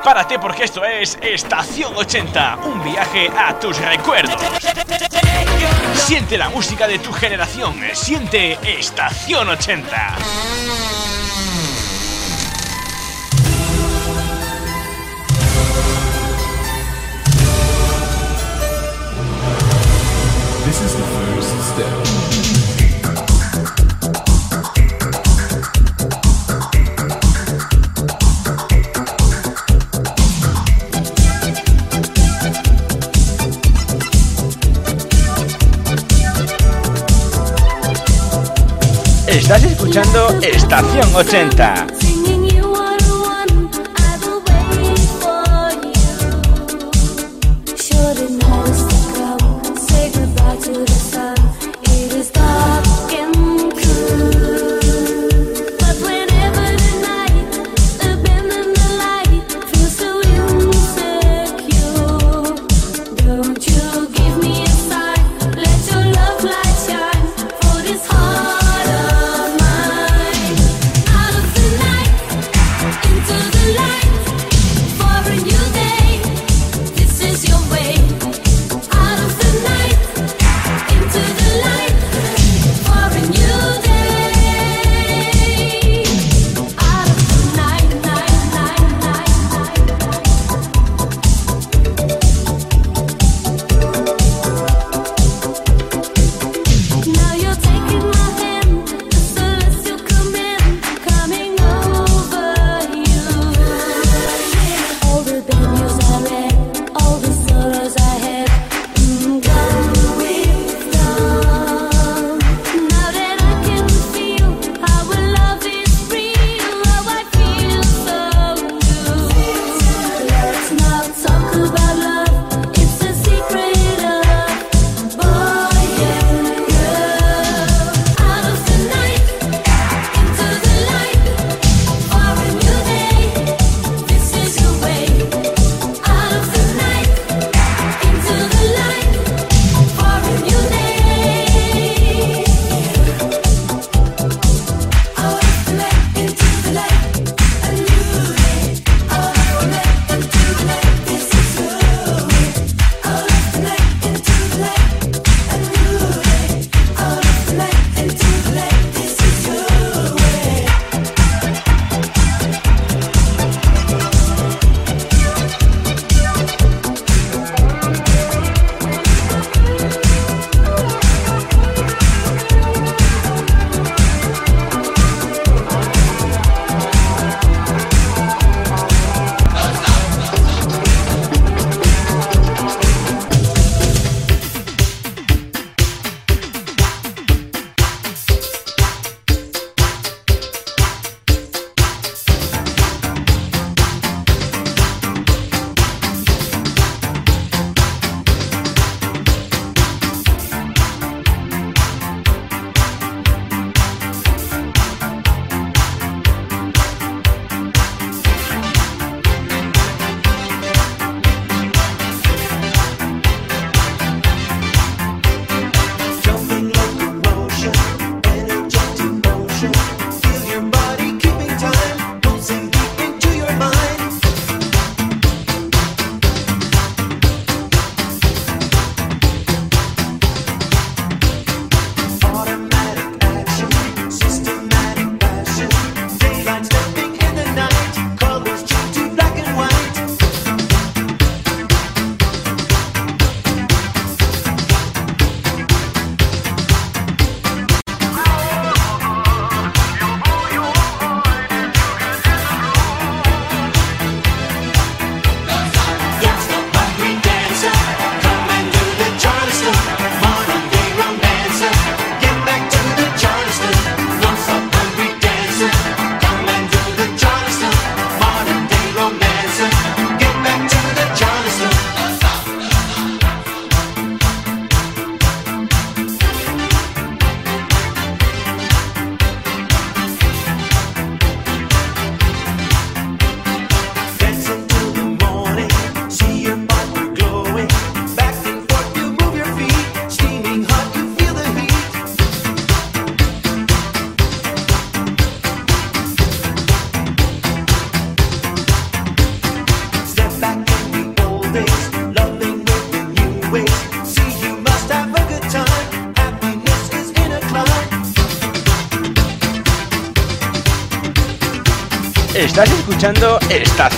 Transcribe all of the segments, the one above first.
prepárate porque esto es Estación 80, un viaje a tus recuerdos. Siente la música de tu generación, siente Estación 80. Estación 80.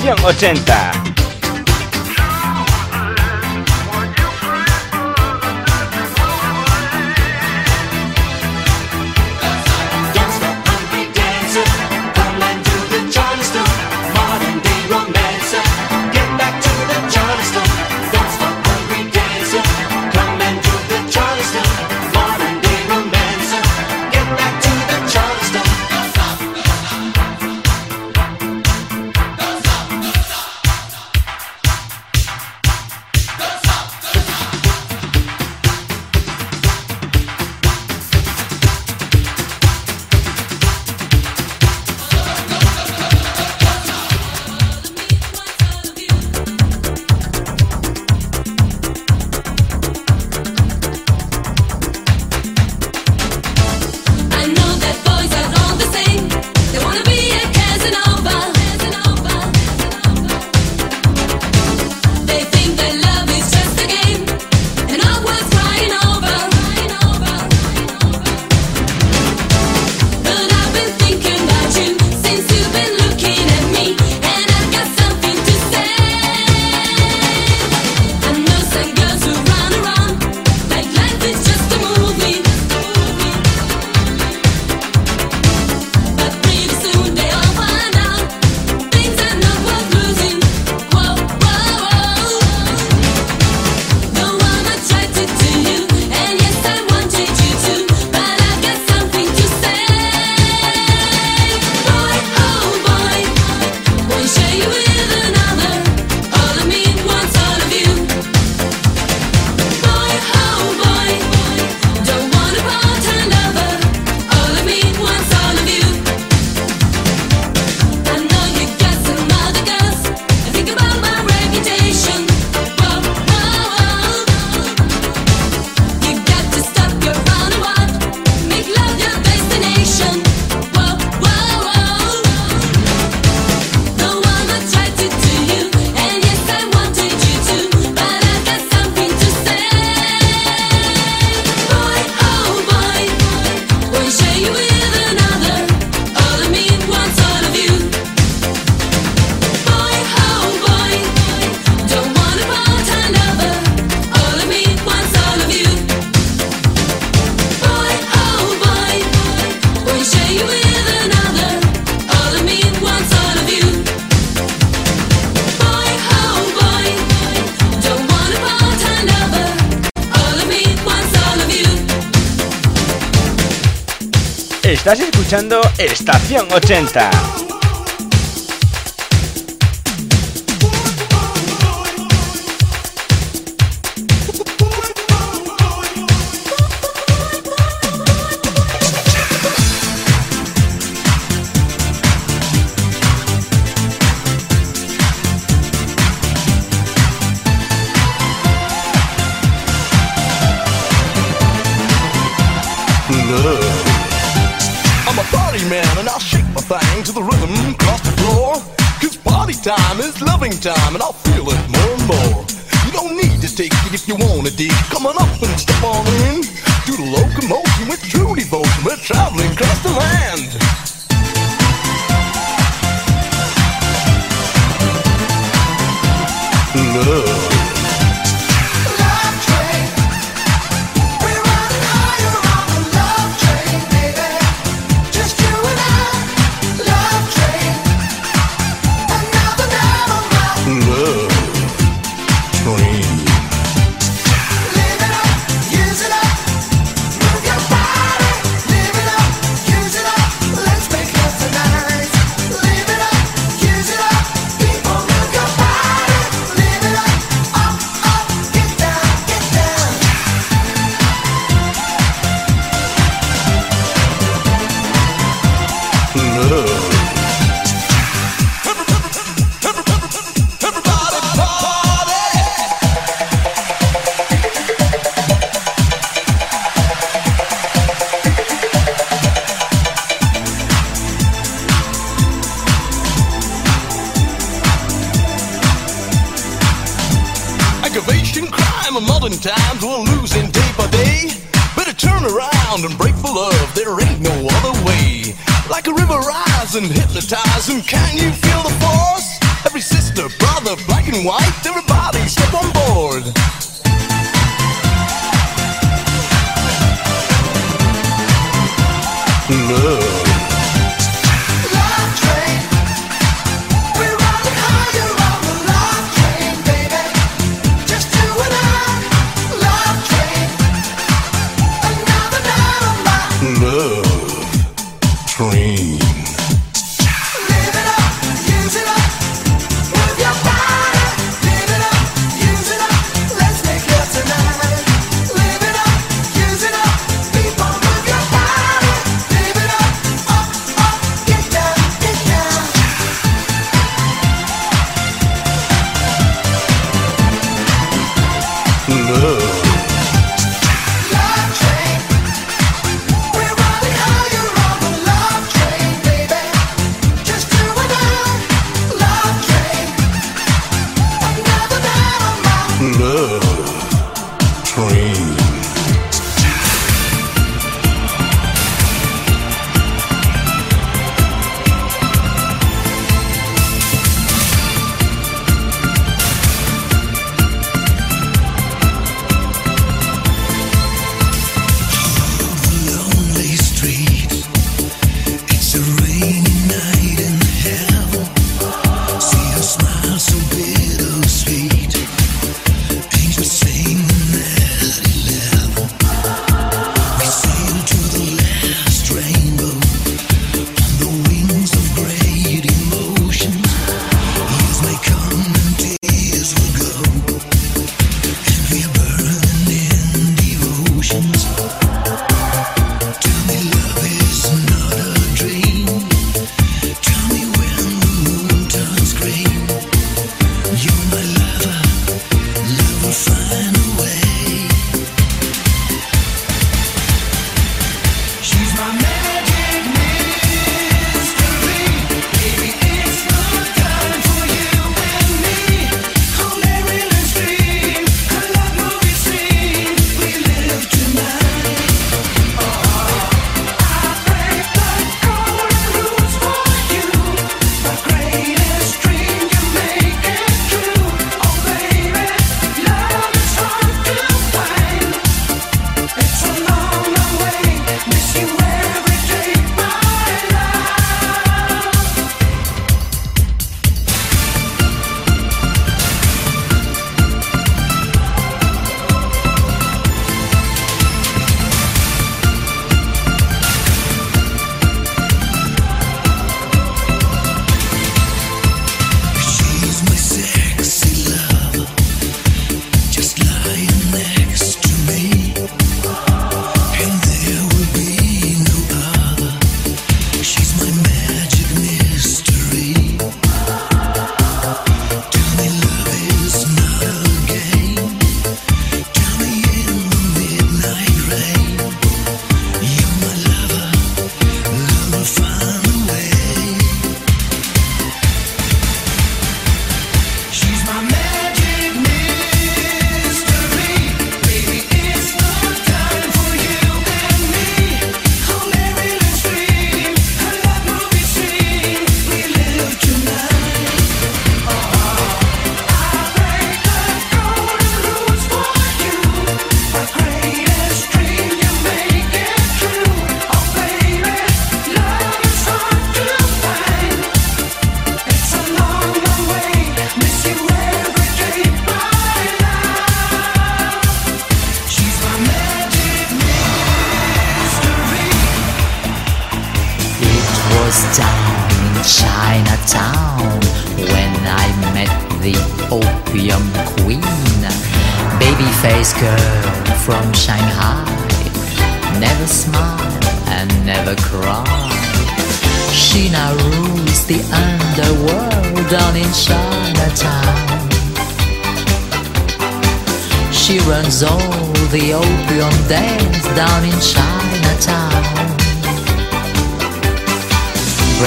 Estación 80. Estación 80. Time and I'll feel it more and more. You don't need to take it if you wanna dig. Come on up and step on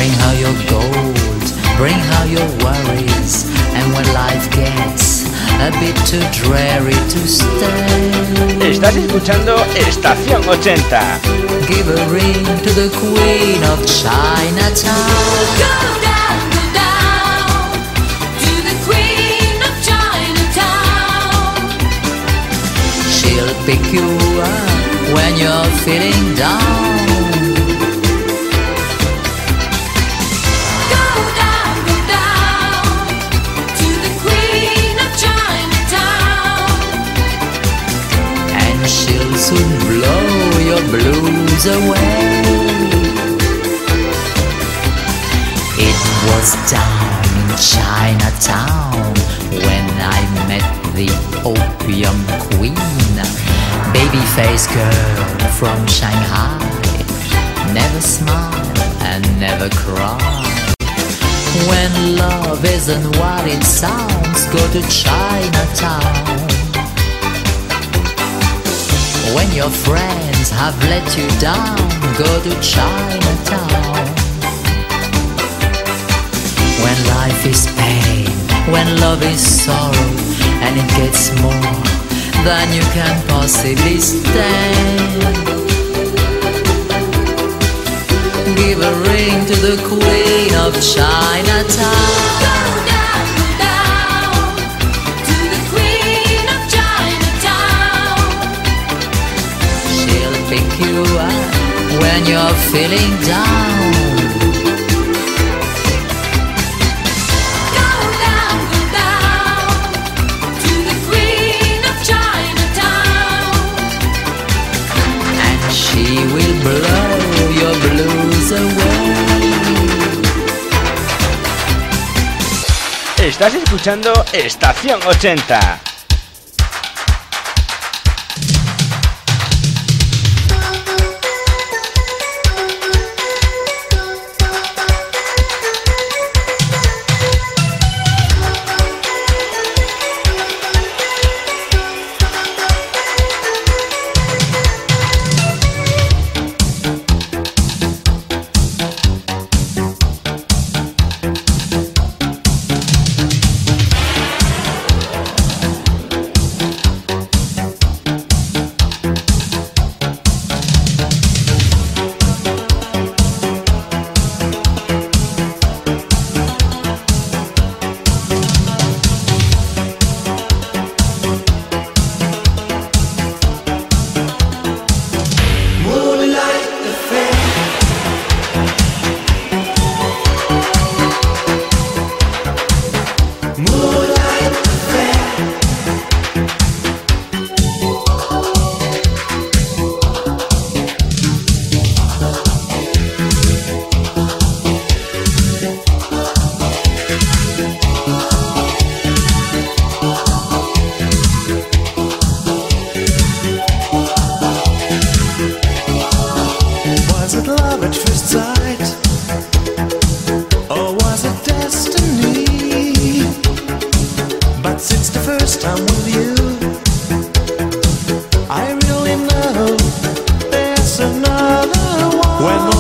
Bring her your gold, bring her your worries. And when life gets a bit too dreary to stay. Estás escuchando Estación 80. Give a ring to the Queen of Chinatown. Go down, go down to the Queen of Chinatown. She'll pick you up when you're feeling down blues away. It was down in Chinatown when I met the opium queen. Baby-faced girl from Shanghai. Never smile and never cry. When love isn't what it sounds, go to Chinatown. When your friends have let you down, go to Chinatown. When life is pain, when love is sorrow, and it gets more than you can possibly stand. Give a ring to the Queen of Chinatown. When you're feeling down. Go down, go down to the Queen of Chinatown. and she will blow your blues away. Estás escuchando Estación 80. When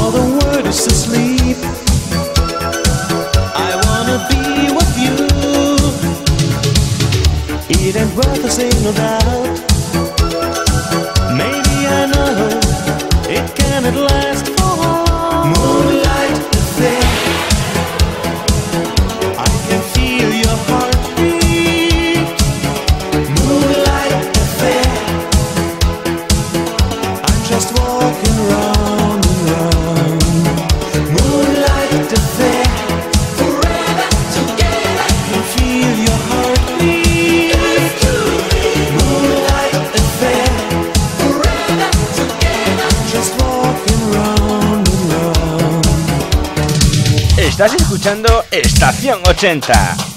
Estación 80.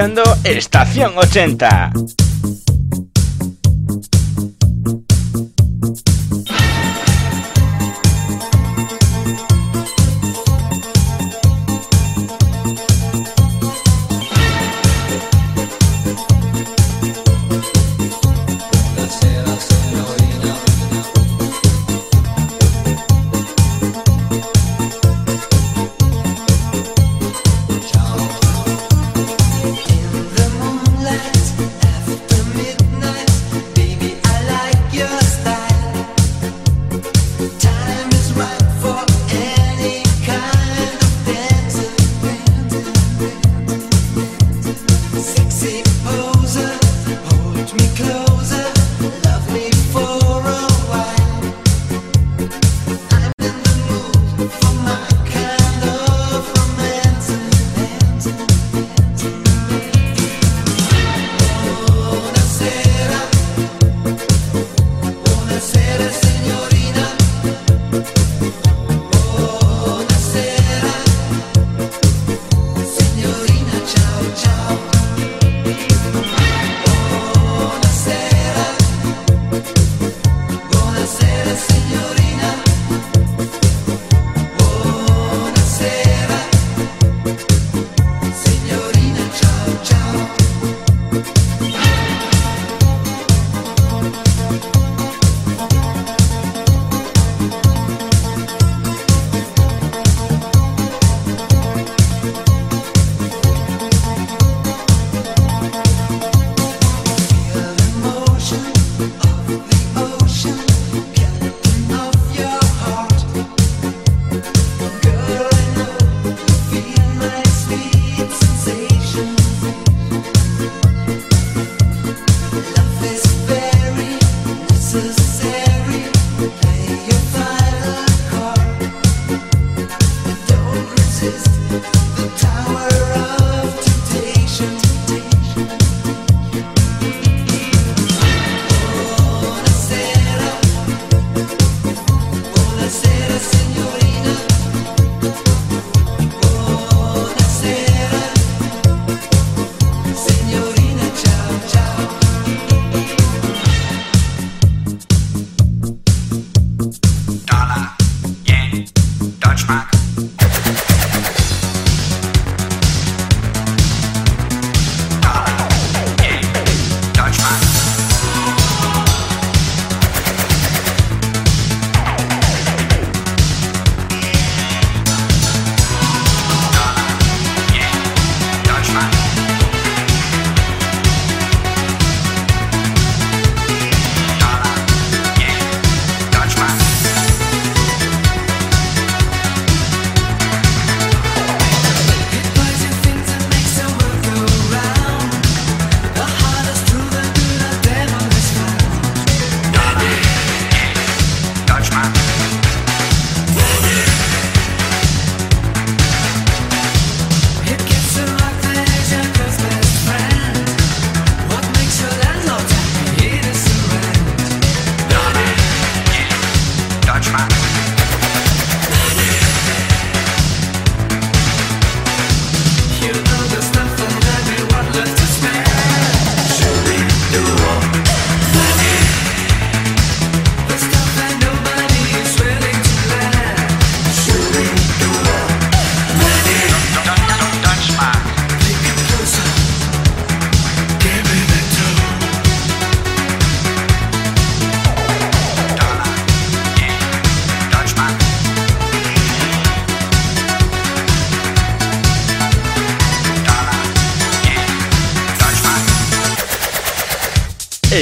Escuchando Estación 80.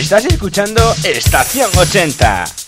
Estás escuchando Estación 80.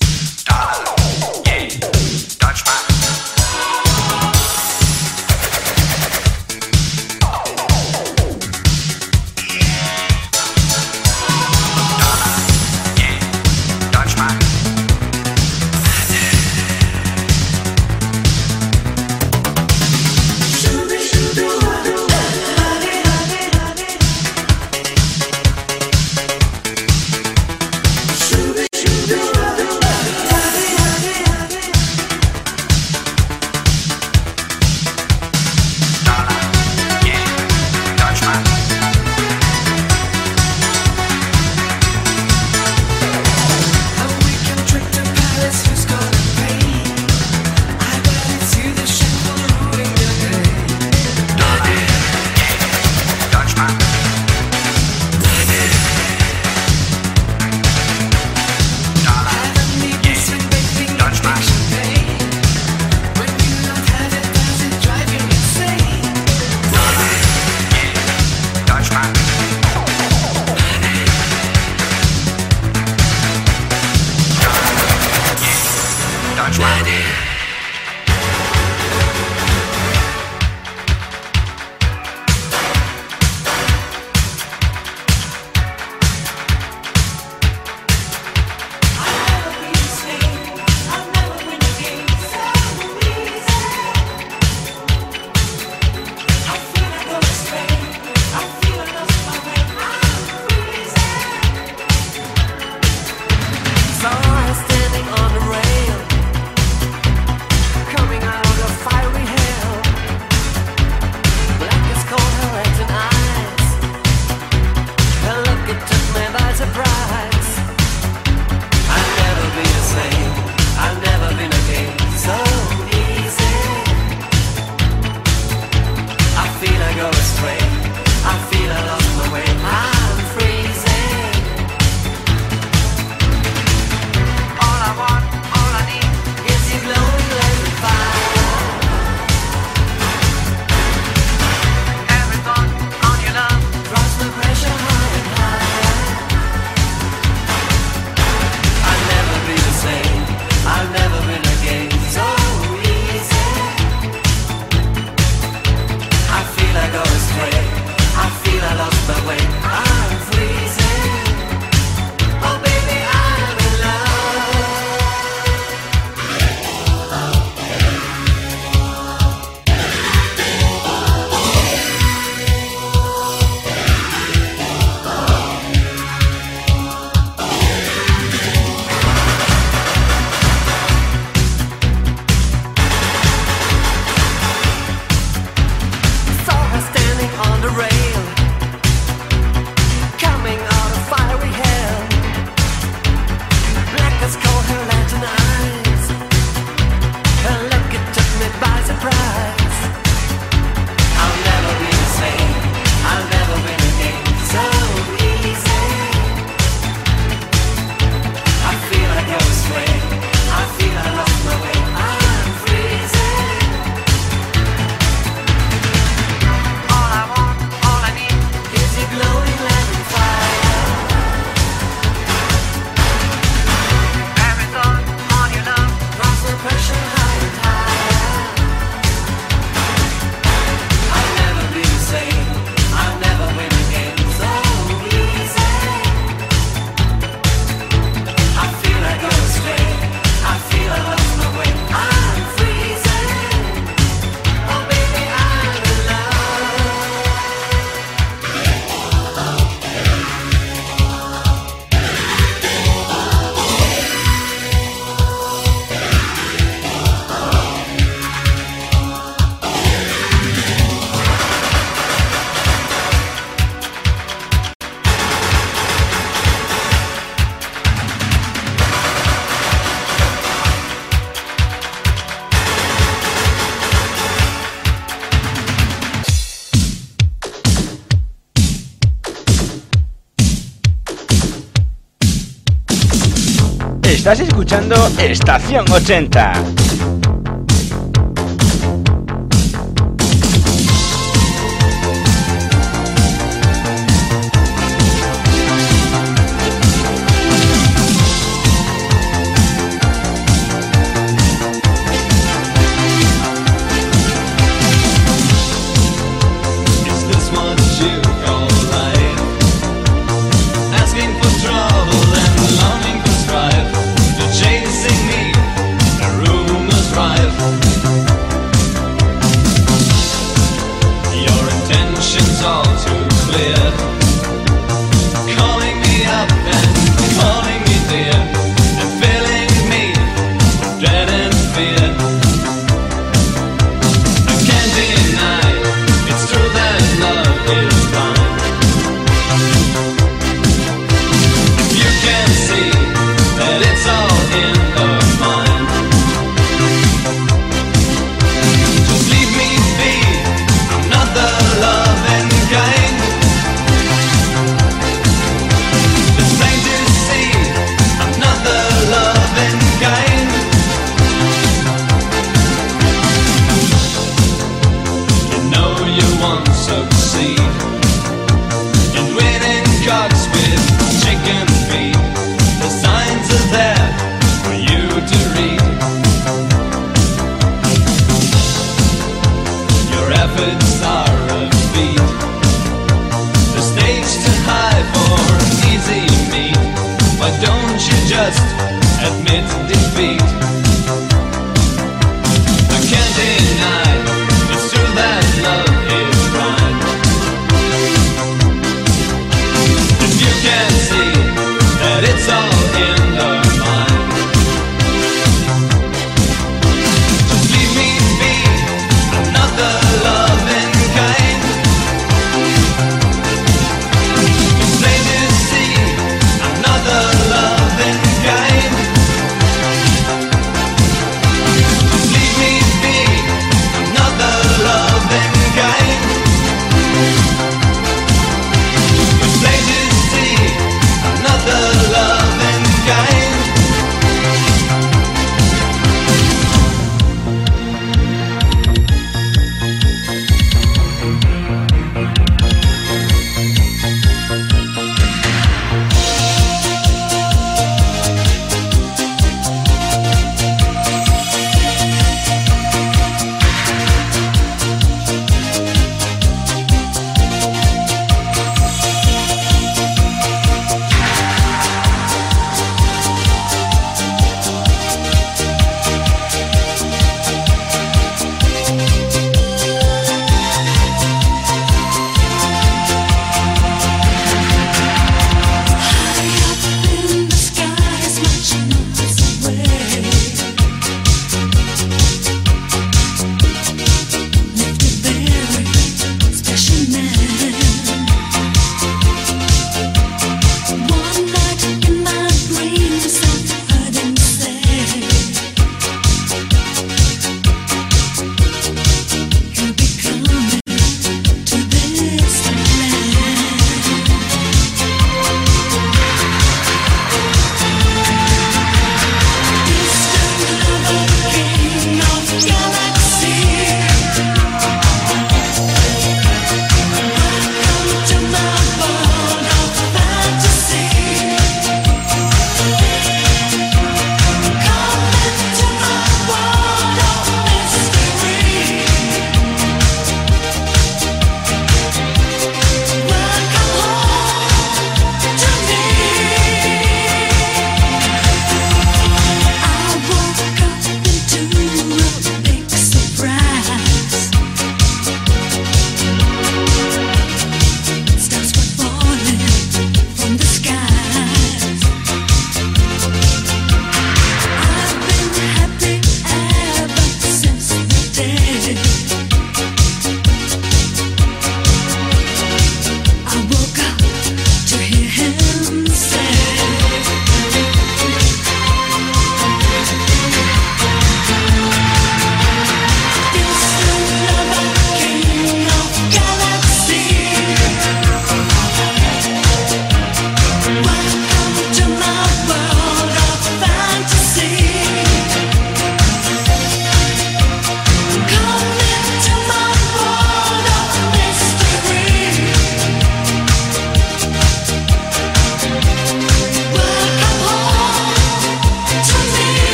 Estás escuchando Estación 80.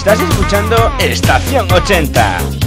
Estás escuchando Estación 80.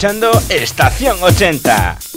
escuchando Estación 80.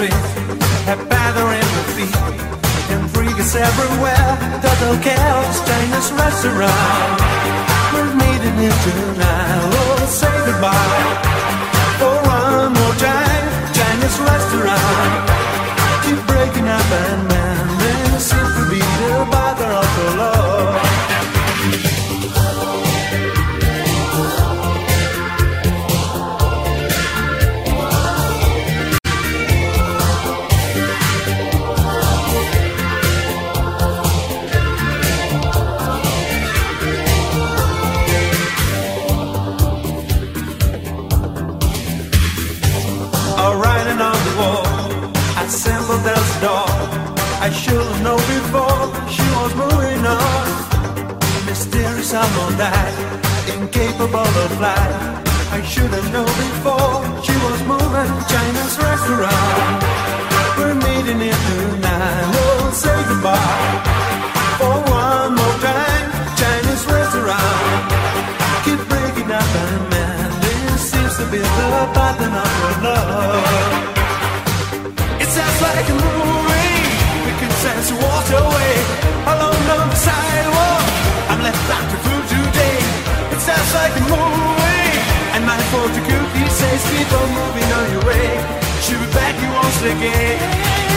street Have bathering the feet. And freaks everywhere. Total chaos, Chinese restaurant. We're meeting in tonight. Oh, say goodbye. For one more time Chinese restaurant. Keep breaking up and a butterfly. I should have known before she was moving China's restaurant. We're meeting here tonight. Oh, say goodbye for one more time. Chinese restaurant. Keep breaking up and man, this seems to be the pattern of our love. It sounds like a movie. We can sense water away along the sidewalk. I'm left out to like I could. And my photography says keep on moving on your way. She'll be back, you once again.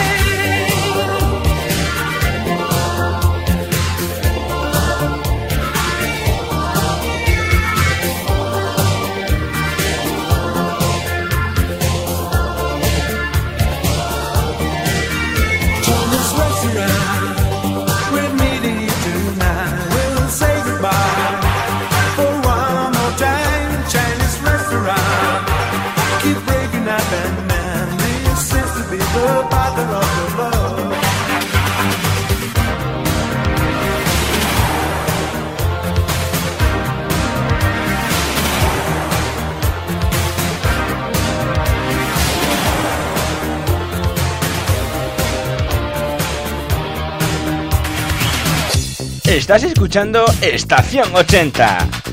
Estás escuchando Estación 80.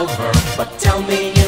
My lover. But tell me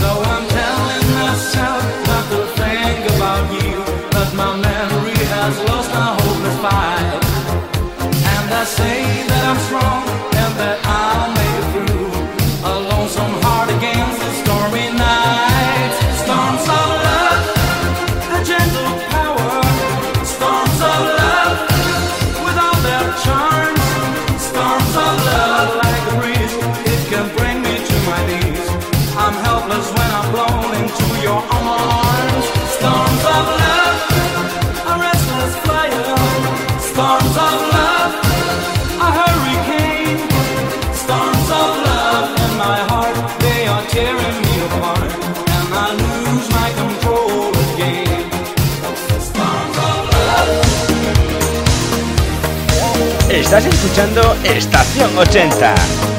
So Estás escuchando Estación 80.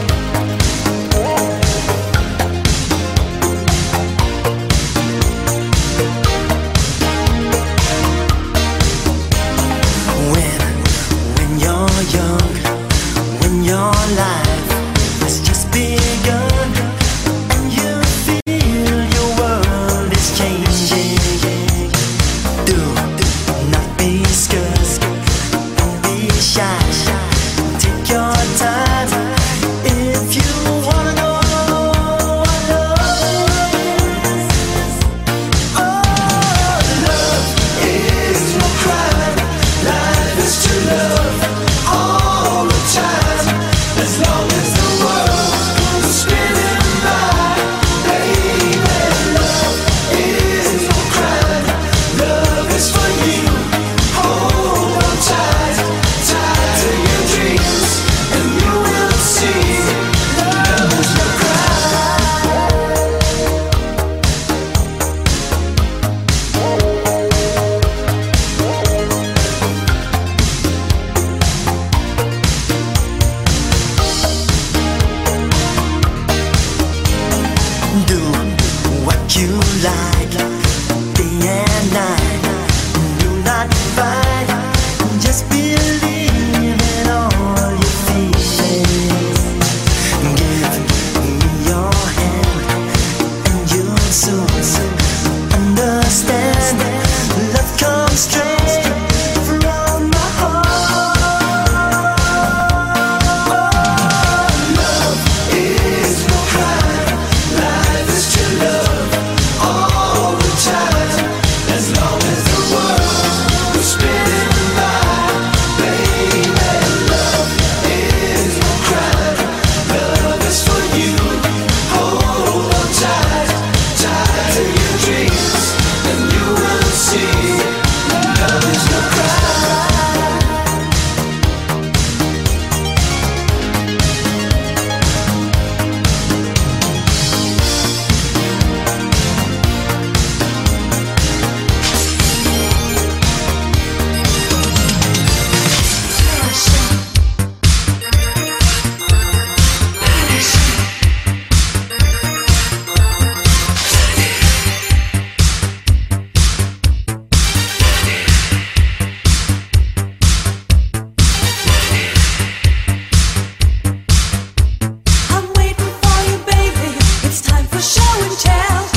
show and tell.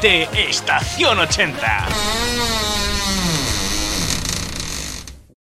de Estación 80.